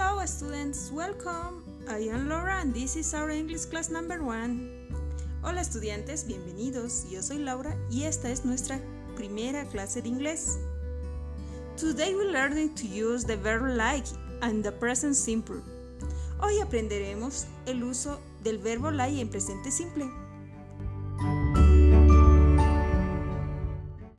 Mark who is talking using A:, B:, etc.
A: Hello students, welcome. I am Laura and this is our English class number one. Hola estudiantes, bienvenidos. Yo soy Laura y esta es nuestra primera clase de inglés. Today we're learning to use the verb like and the present simple. Hoy aprenderemos el uso del verbo like en presente simple.